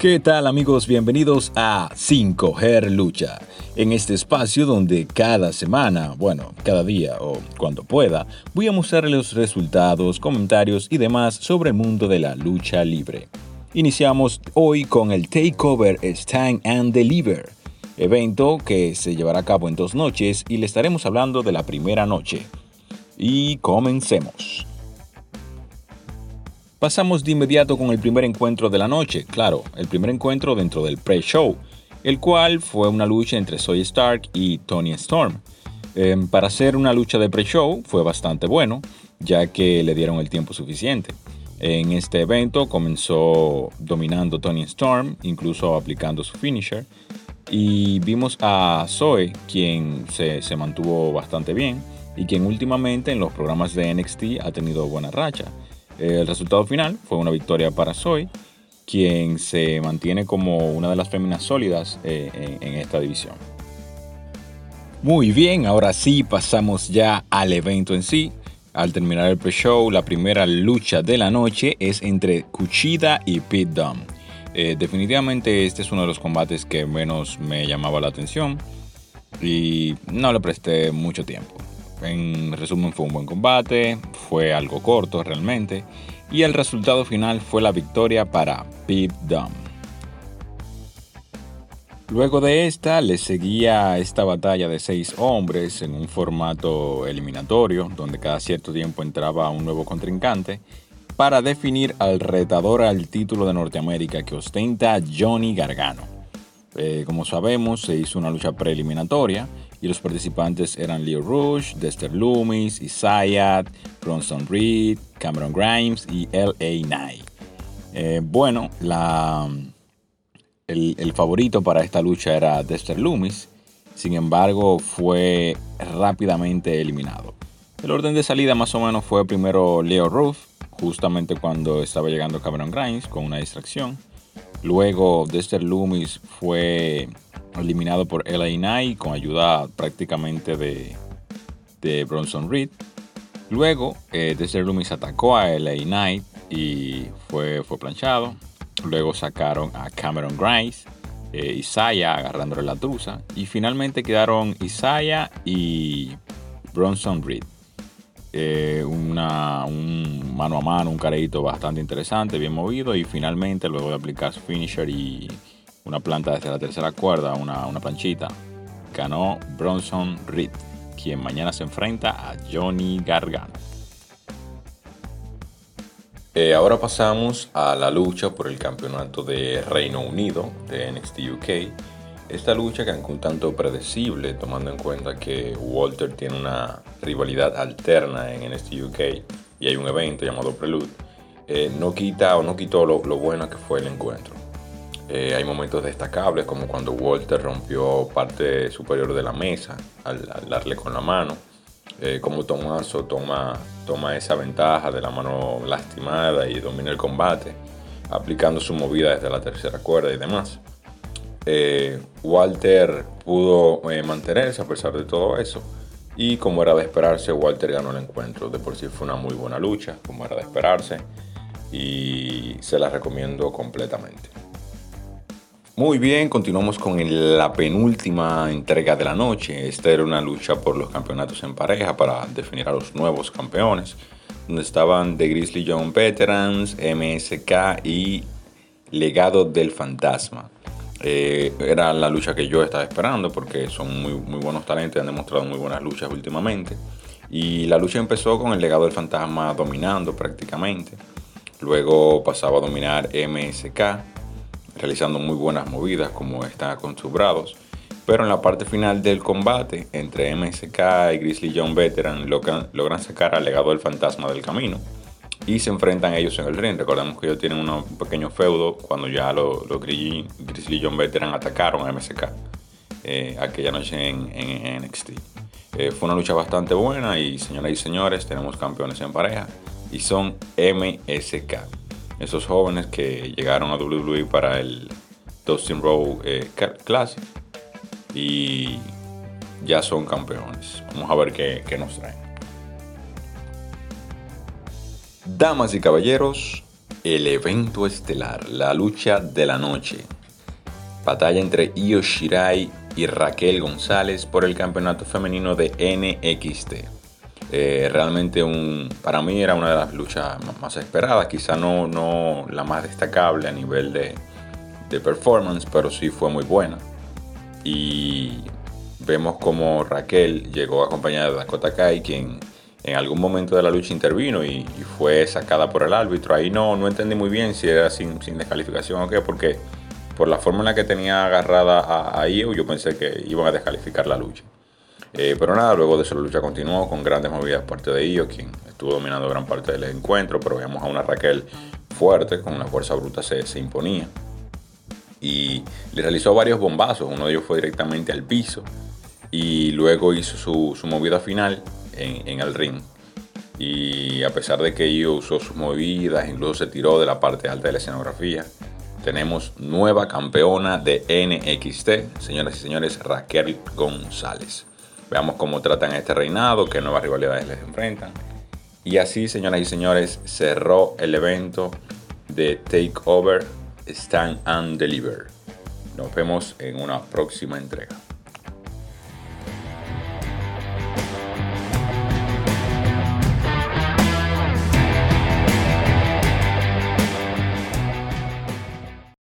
¿Qué tal amigos? Bienvenidos a Sin Coger Lucha, en este espacio donde cada semana, bueno, cada día o cuando pueda, voy a mostrarles los resultados, comentarios y demás sobre el mundo de la lucha libre. Iniciamos hoy con el Takeover Stand and Deliver, evento que se llevará a cabo en dos noches y le estaremos hablando de la primera noche. Y comencemos. Pasamos de inmediato con el primer encuentro de la noche, claro, el primer encuentro dentro del pre-show, el cual fue una lucha entre Soy Stark y Tony Storm. Em, para hacer una lucha de pre-show fue bastante bueno, ya que le dieron el tiempo suficiente. En este evento comenzó dominando Tony Storm, incluso aplicando su finisher, y vimos a Zoe, quien se, se mantuvo bastante bien y quien últimamente en los programas de NXT ha tenido buena racha. El resultado final fue una victoria para Zoe, quien se mantiene como una de las féminas sólidas eh, en, esta división. Muy bien, ahora sí pasamos ya al evento en sí. Al terminar el pre-show, la primera lucha de la noche es entre Kuchida y Pete. Eh, definitivamente este es uno de los combates que menos me llamaba la atención y no le presté mucho tiempo. En resumen fue un buen combate, fue algo corto realmente, y el resultado final fue la victoria para Pip Dunne. Luego de esta le seguía esta batalla de seis hombres en un formato eliminatorio, donde cada cierto tiempo entraba un nuevo contrincante, para definir al retador al título de Norteamérica que ostenta Johnny Gargano. Eh, como sabemos, se hizo una lucha preeliminatoria y los participantes eran Leo Rush, Dexter Loomis, Isaiah, Bronson Reed, Cameron Grimes y L.A. Knight. Eh, bueno, el, favorito para esta lucha era Dexter Loomis, sin embargo fue rápidamente eliminado. El orden de salida más o menos fue primero Leo Rush, justamente cuando estaba llegando Cameron Grimes con una distracción. Luego Dexter Loomis fue eliminado por LA Knight con ayuda prácticamente de, Bronson Reed. Luego, eh, Dexter Loomis atacó a LA Knight y fue, fue planchado. Luego sacaron a Cameron Grimes, eh, Isaiah agarrándole la truza. Y finalmente quedaron Isaiah y Bronson Reed. Eh, una, un mano a mano, un careito bastante interesante, bien movido. Y finalmente, luego de aplicar su finisher y una planta desde la tercera cuerda, una, una planchita, ganó Bronson Reed, quien mañana se enfrenta a Johnny Gargano. Eh, ahora pasamos a la lucha por el campeonato de Reino Unido de NXT UK. Esta lucha que aunque un tanto predecible, tomando en cuenta que Walter tiene una rivalidad alterna en NXT UK y hay un evento llamado Prelude, eh, no quita o no quitó lo, lo bueno que fue el encuentro. Eh, hay momentos destacables como cuando Walter rompió parte superior de la mesa al, darle con la mano. Eh, como Tomaso toma, toma esa ventaja de la mano lastimada y domina el combate, aplicando su movida desde la tercera cuerda y demás. Eh, Walter pudo mantenerse a pesar de todo eso. Y como era de esperarse, Walter ganó el encuentro. De por sí fue una muy buena lucha, como era de esperarse. Y se la recomiendo completamente. Muy bien, continuamos con la penúltima entrega de la noche. Esta era una lucha por los campeonatos en pareja para definir a los nuevos campeones, donde estaban The Grizzly Young Veterans, MSK y Legado del Fantasma. Eh, era la lucha que yo estaba esperando porque son muy, buenos talentos y han demostrado muy buenas luchas últimamente. Y la lucha empezó con el Legado del Fantasma dominando prácticamente. Luego pasaba a dominar MSK realizando muy buenas movidas como están acostumbrados. Pero en la parte final del combate entre MSK y Grizzly John Veteran logran, logran sacar al legado del fantasma del camino y se enfrentan ellos en el ring. Recordemos que ellos tienen un pequeño feudo cuando ya los Grizzly, John Veteran atacaron a MSK eh, aquella noche en, NXT. Eh, fue una lucha bastante buena y señoras y señores, tenemos campeones en pareja y son MSK esos jóvenes que llegaron a WWE para el Dustin Row eh, Classic y ya son campeones. Vamos a ver qué, nos traen. Damas y caballeros, el evento estelar, la lucha de la noche. Batalla entre Io Shirai y Raquel González por el campeonato femenino de NXT. Eh, realmente un, para mí era una de las luchas más esperadas, quizá no, no la más destacable a nivel de, de performance, pero sí fue muy buena. Y vemos como Raquel llegó acompañada de Dakota Kai, quien en algún momento de la lucha intervino y, fue sacada por el árbitro. Ahí no, no entendí muy bien si era sin, descalificación o qué, porque por la forma en la que tenía agarrada a, a yo pensé que iban a descalificar la lucha. Eh, pero nada, luego de eso la lucha continuó con grandes movidas por parte de Io, quien estuvo dominando gran parte del encuentro, pero veíamos a una Raquel fuerte, con una fuerza bruta se, se imponía. Y le realizó varios bombazos, uno de ellos fue directamente al piso y luego hizo su, su movida final en, el ring. Y a pesar de que Io usó sus movidas, incluso se tiró de la parte alta de la escenografía, tenemos nueva campeona de NXT, señoras y señores, Raquel González. Veamos cómo tratan este reinado, qué nuevas rivalidades les enfrentan. Y así, señoras y señores, cerró el evento de Takeover Stand and Deliver. Nos vemos en una próxima entrega.